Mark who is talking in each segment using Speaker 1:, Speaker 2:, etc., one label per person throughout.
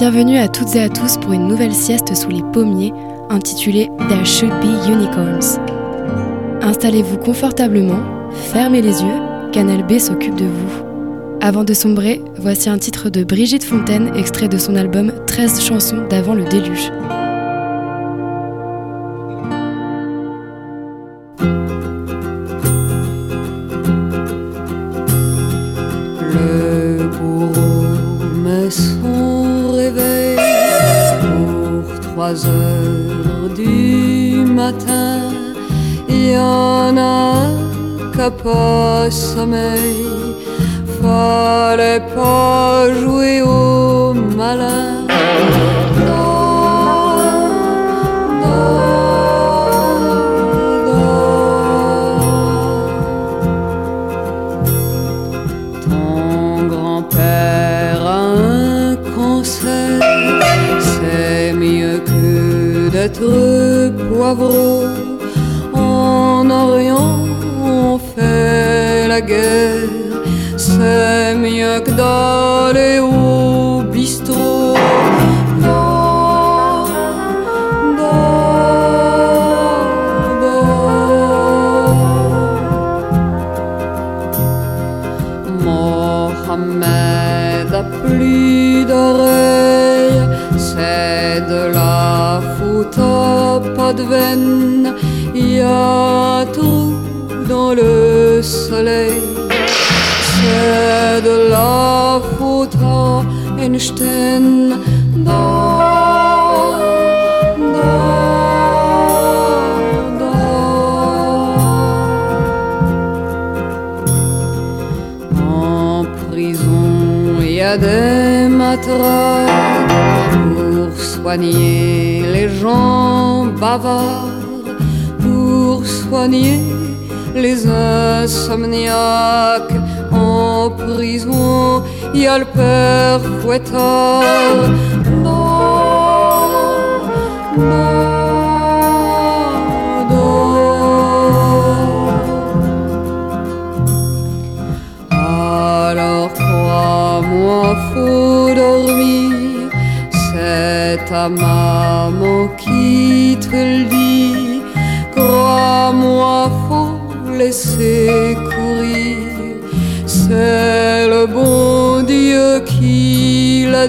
Speaker 1: Bienvenue à toutes et à tous pour une nouvelle sieste sous les pommiers intitulée There Should Be Unicorns. Installez-vous confortablement, fermez les yeux, Canal B s'occupe de vous. Avant de sombrer, voici un titre de Brigitte Fontaine extrait de son album 13 chansons d'avant le déluge.
Speaker 2: Sommeil. Fallait pas jouer au malin. Dors, dors, En prison, il y a des matraques pour soigner les gens bavards, pour soigner les insomniaques. En prison, y a le père perfetto. non, non, non. Alors crois-moi fou dormi, c'est ta maman qui te le dit. Crois-moi faut laisser courir, c'est le bon. Dieu qui l'a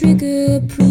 Speaker 3: trigger proving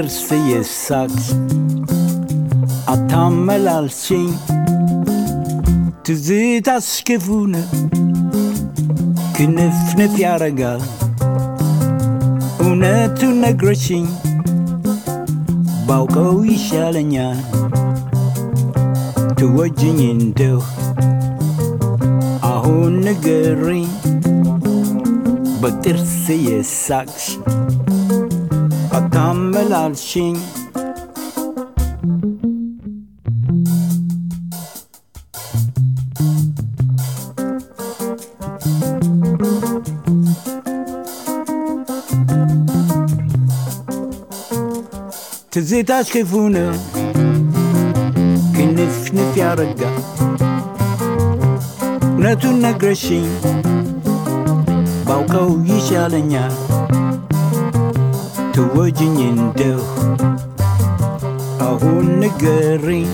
Speaker 4: በጥርስ የሳቅሽ አታመላልሽኝ ትዝታሽ ክፉ ነው ክንፍንፍ ያረጋል እውነቱን ነግረሽኝ ባውቀው ይሻለኛል ትወጅኝ እንደው አሁን ንገሪኝ በጥርስ የሳቅሽ አታመላልሽኝ ትዝታሽ ክፉ ነው ክንፍንፍ ያረጋል እውነቱን ነግረሽኝ ባውቀው ይሻለኛል ትወጅኝ እንደው አሁን ንገሪኝ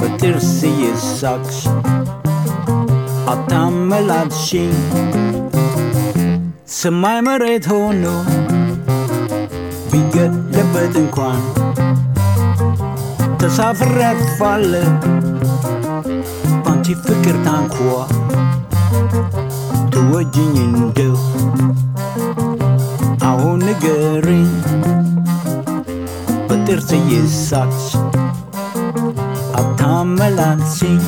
Speaker 4: በጥርስ የሳቅሽ አታመላልሽኝ ሰማይ መሬት ሆኖ ቢገለበጥ እንኳን ተሳፍሬ አልፋለሁ ባንቺ ፍቅር ታንኳ ትወጅኝ እንደው አሁን ንገሪኝ በጥርስዬ ሳች አታመላልሽኝ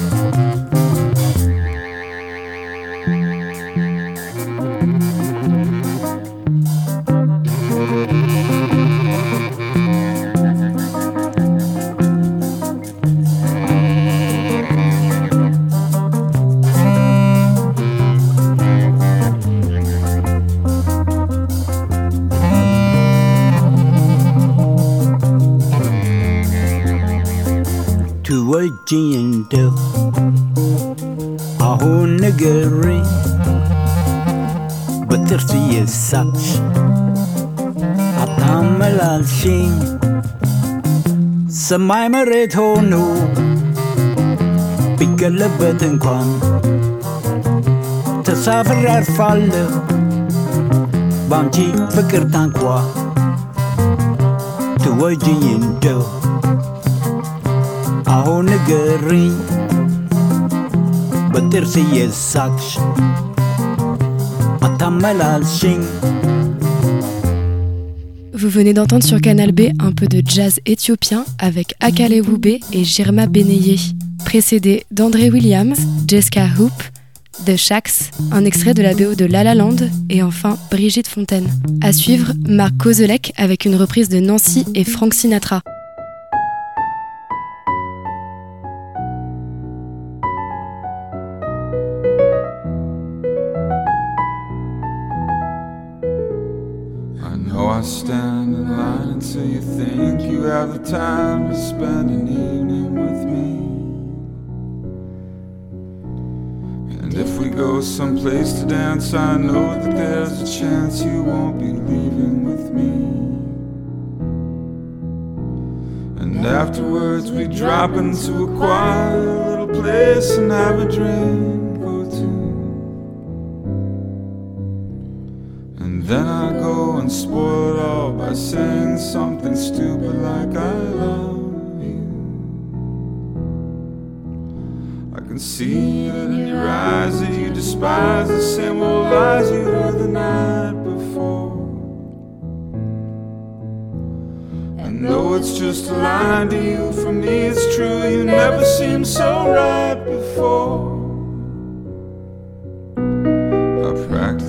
Speaker 4: ሰማይ መሬት ሆኖ ቢገለበት እንኳን ተሳፍሬ አርፋለሁ። ባንቺ ፍቅር ታንኳ ትወጅኝ እንደው አሁን ንገሪኝ በጥርስ እየሳቅሽ አታመላልሽኝ
Speaker 1: Vous venez d'entendre sur Canal B un peu de jazz éthiopien avec Akale Wube et Jirma Beneye, précédé d'André Williams, Jessica Hoop, The Shax, un extrait de la BO de La Land et enfin Brigitte Fontaine. À suivre, Marc Kozelek avec une reprise de Nancy et Frank Sinatra.
Speaker 5: Until you think you have the time to spend an evening with me. And if we go someplace to dance, I know that there's a chance you won't be leaving with me. And afterwards, we drop into a quiet little place and have a drink or two. And then I go and spoil it all by saying something stupid like I love you. I can see it in your eyes that you despise the same old lies you heard the night before. I know it's just a lie to you, for me it's true, you never seemed so right before.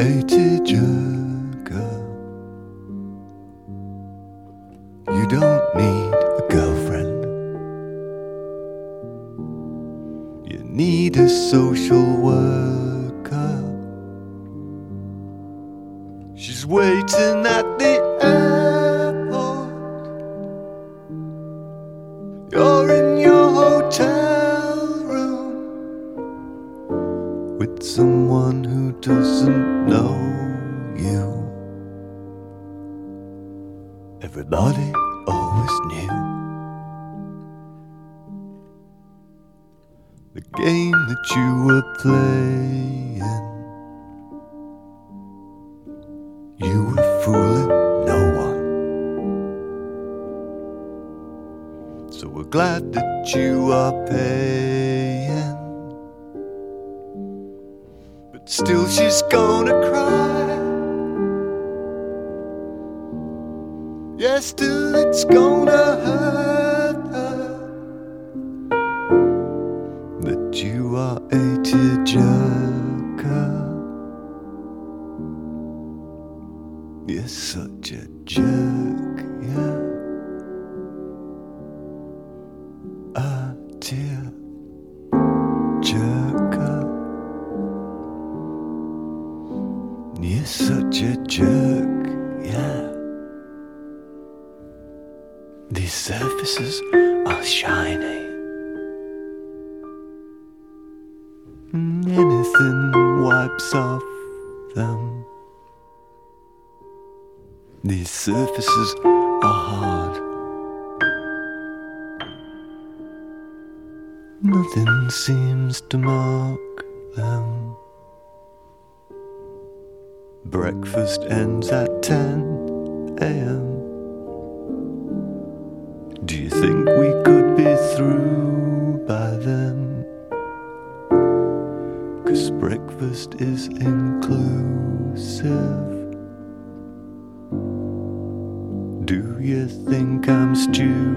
Speaker 6: A tearjerker. You don't need These surfaces are hard. Nothing seems to mark them. Breakfast ends at 10 a.m. Do you think we could be through by then? Cause breakfast is inclusive.
Speaker 7: Think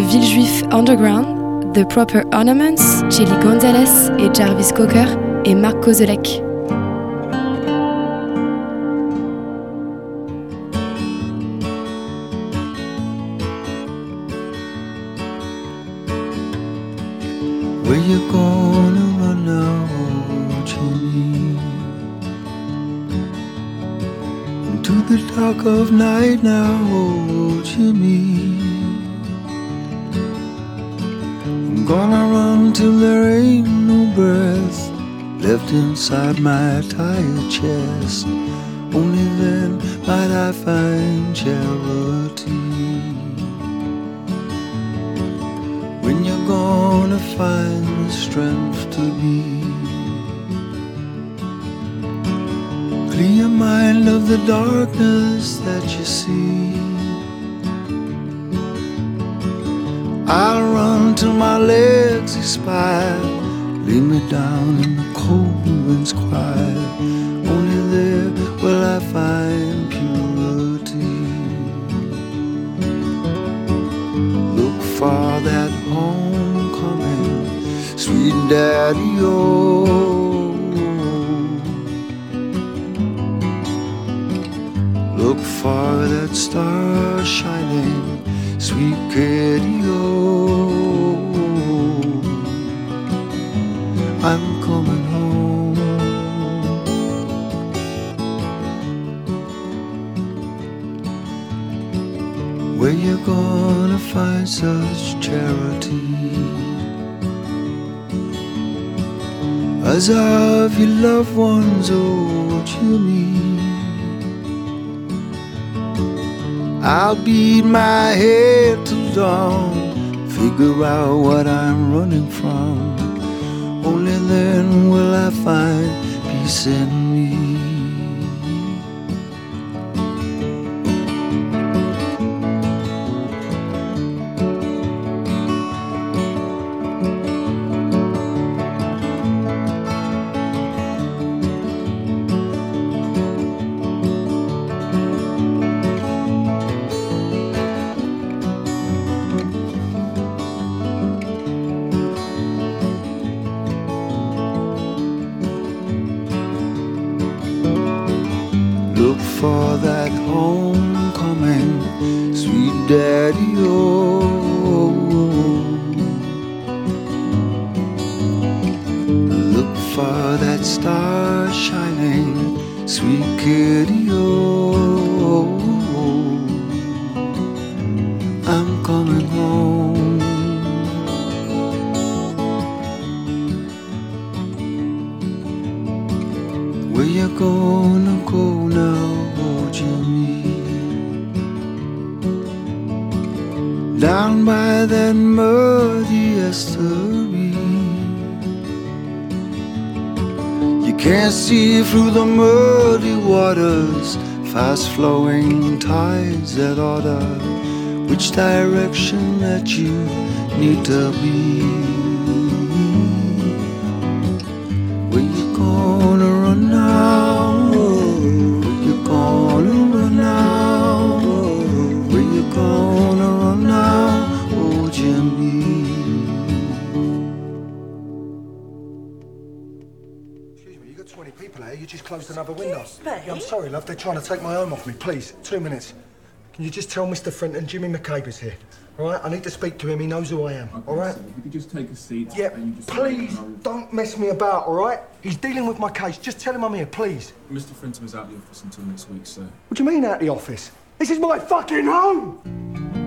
Speaker 1: le Villejuif Underground, The Proper Ornaments, Chili Gonzalez et Jarvis Cocker et Marc Kozelek.
Speaker 6: Where you gonna run oh Jimmy? Into the dark of night now, inside my tired chest. Only then might I find charity. When you're gonna find the strength to be Clear your mind of the darkness that you see I'll run till my legs expire Lay me down quiet Only there will I find purity Look for that homecoming, sweet daddy oh. As of your loved ones, oh Jimmy I'll beat my head till dawn Figure out what I'm running from. Only then will I find peace in me need to be Where you gonna run now? Where you gonna run now? Where you gonna run now? Oh Jimmy.
Speaker 8: Excuse me, you got 20 people here. You just closed another window. Yeah, I'm sorry, love. They're trying to take my home off me. Please, two minutes. Can you just tell Mr. Frinton Jimmy McCabe is here? All right? I need to speak to him. He knows who I am. all right?
Speaker 5: If you could just take a seat.
Speaker 8: Yeah,
Speaker 5: and you just
Speaker 8: please don't mess me about, all right? He's dealing with my case. Just tell him I'm here, please.
Speaker 5: Mr. Frinton is out of the office until next week, sir.
Speaker 8: What do you mean out of the office? This is my fucking home!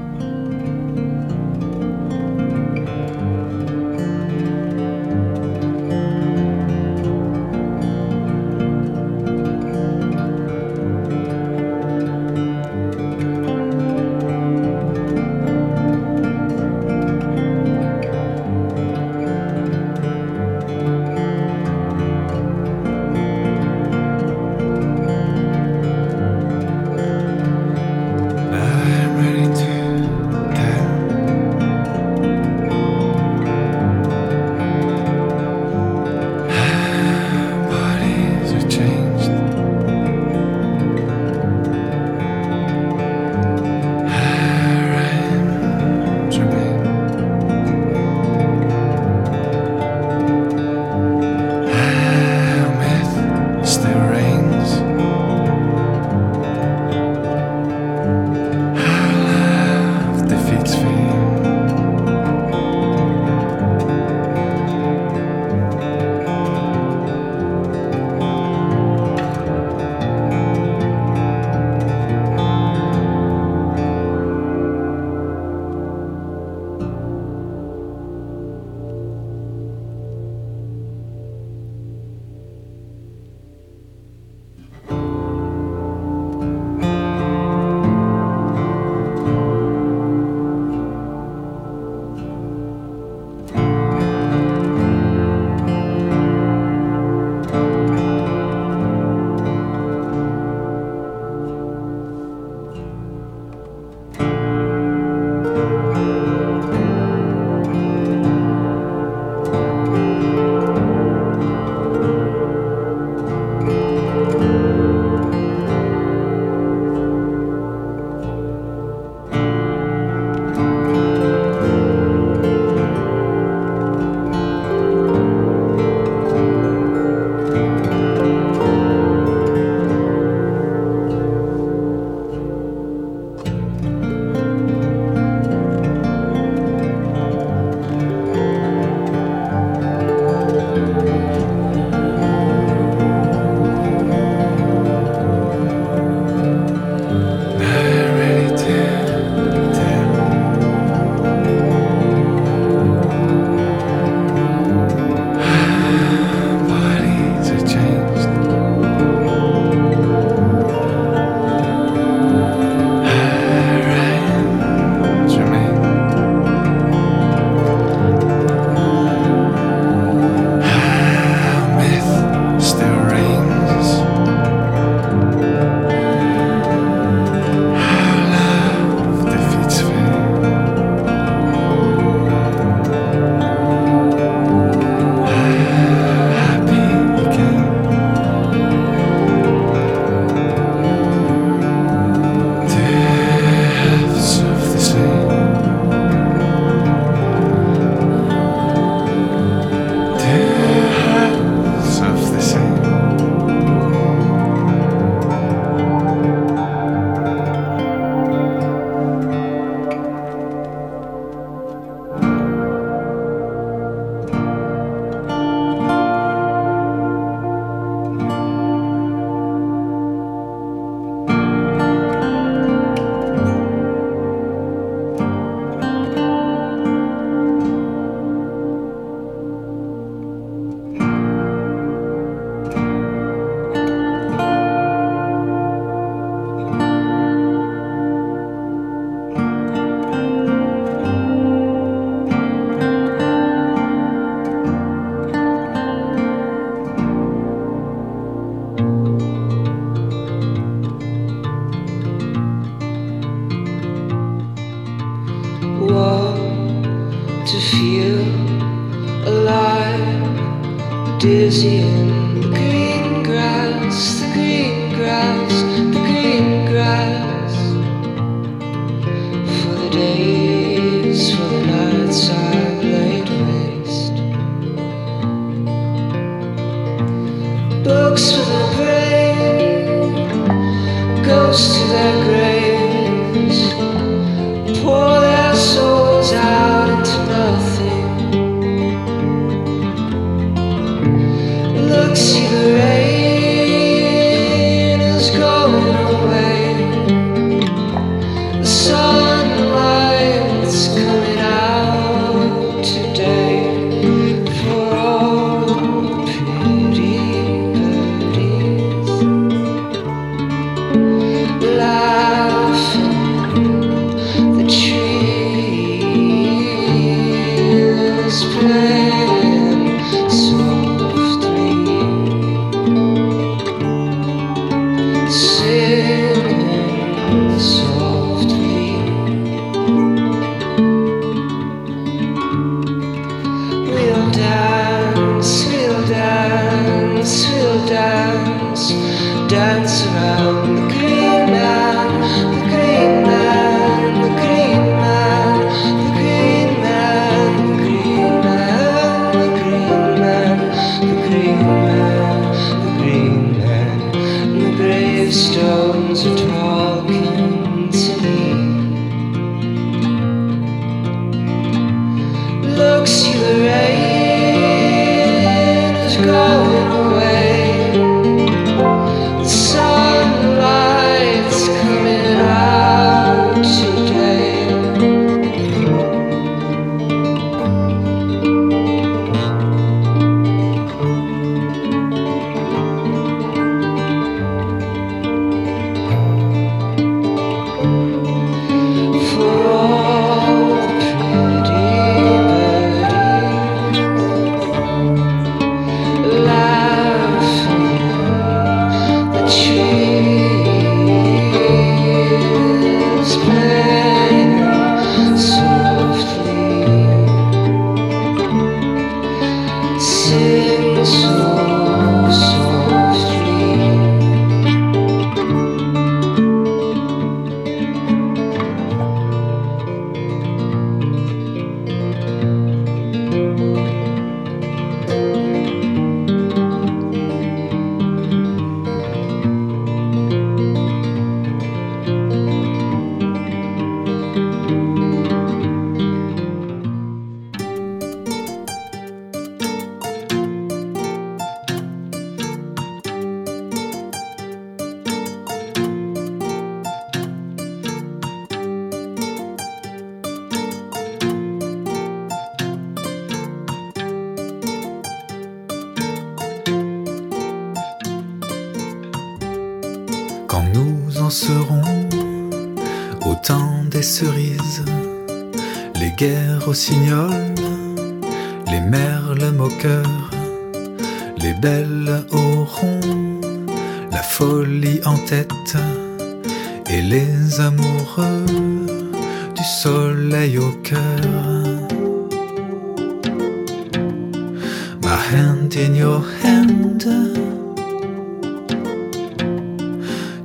Speaker 7: hand in your hand.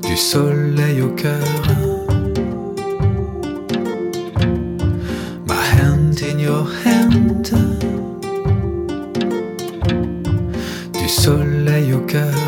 Speaker 7: Du soleil au cœur. My hand in your hand. Du soleil au cœur.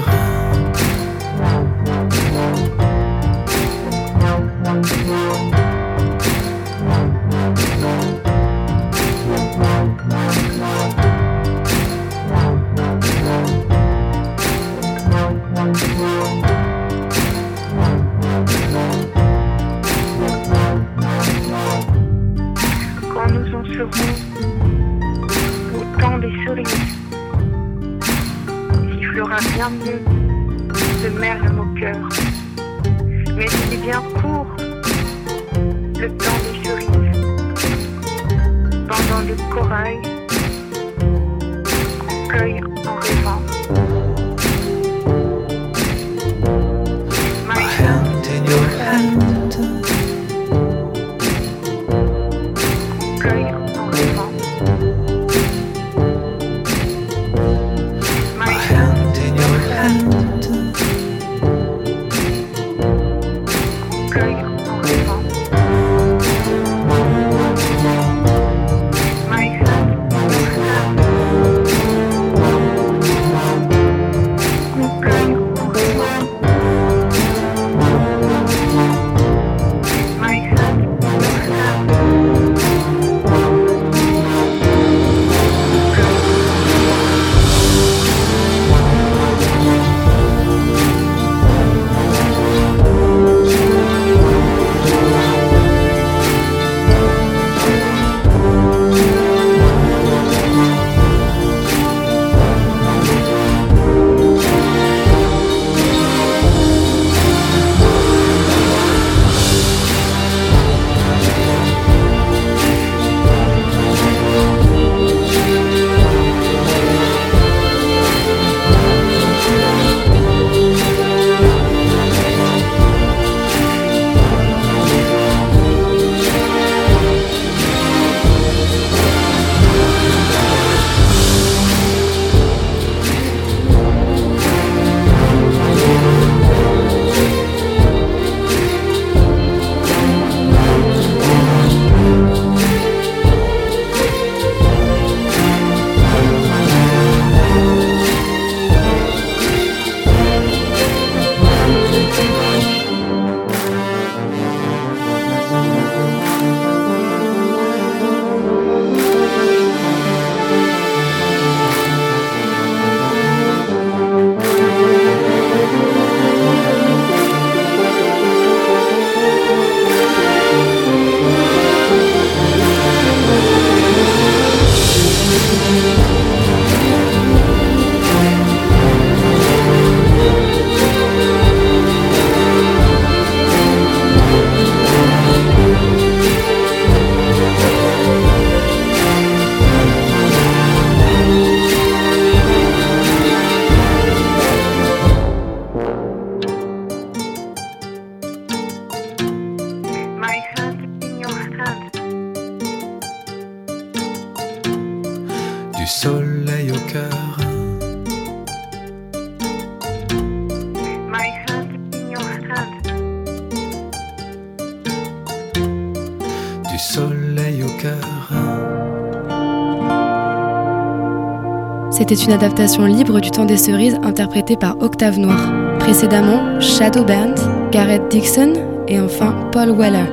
Speaker 1: C'était une adaptation libre du Temps des Cerises interprétée par Octave Noir. Précédemment, Shadow Band, Garrett Dixon et enfin Paul Weller.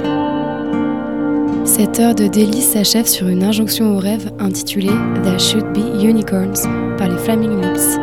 Speaker 1: Cette heure de délice s'achève sur une injonction au rêve intitulée There Should Be Unicorns par les Flaming Lips.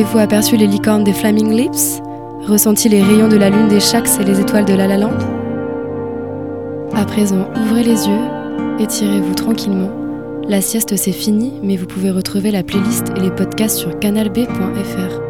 Speaker 1: Avez-vous aperçu les licornes des Flaming Lips? Ressenti les rayons de la lune des Shax et les étoiles de la La Land? À présent, ouvrez les yeux, étirez-vous tranquillement. La sieste c'est fini, mais vous pouvez retrouver la playlist et les podcasts sur canalb.fr.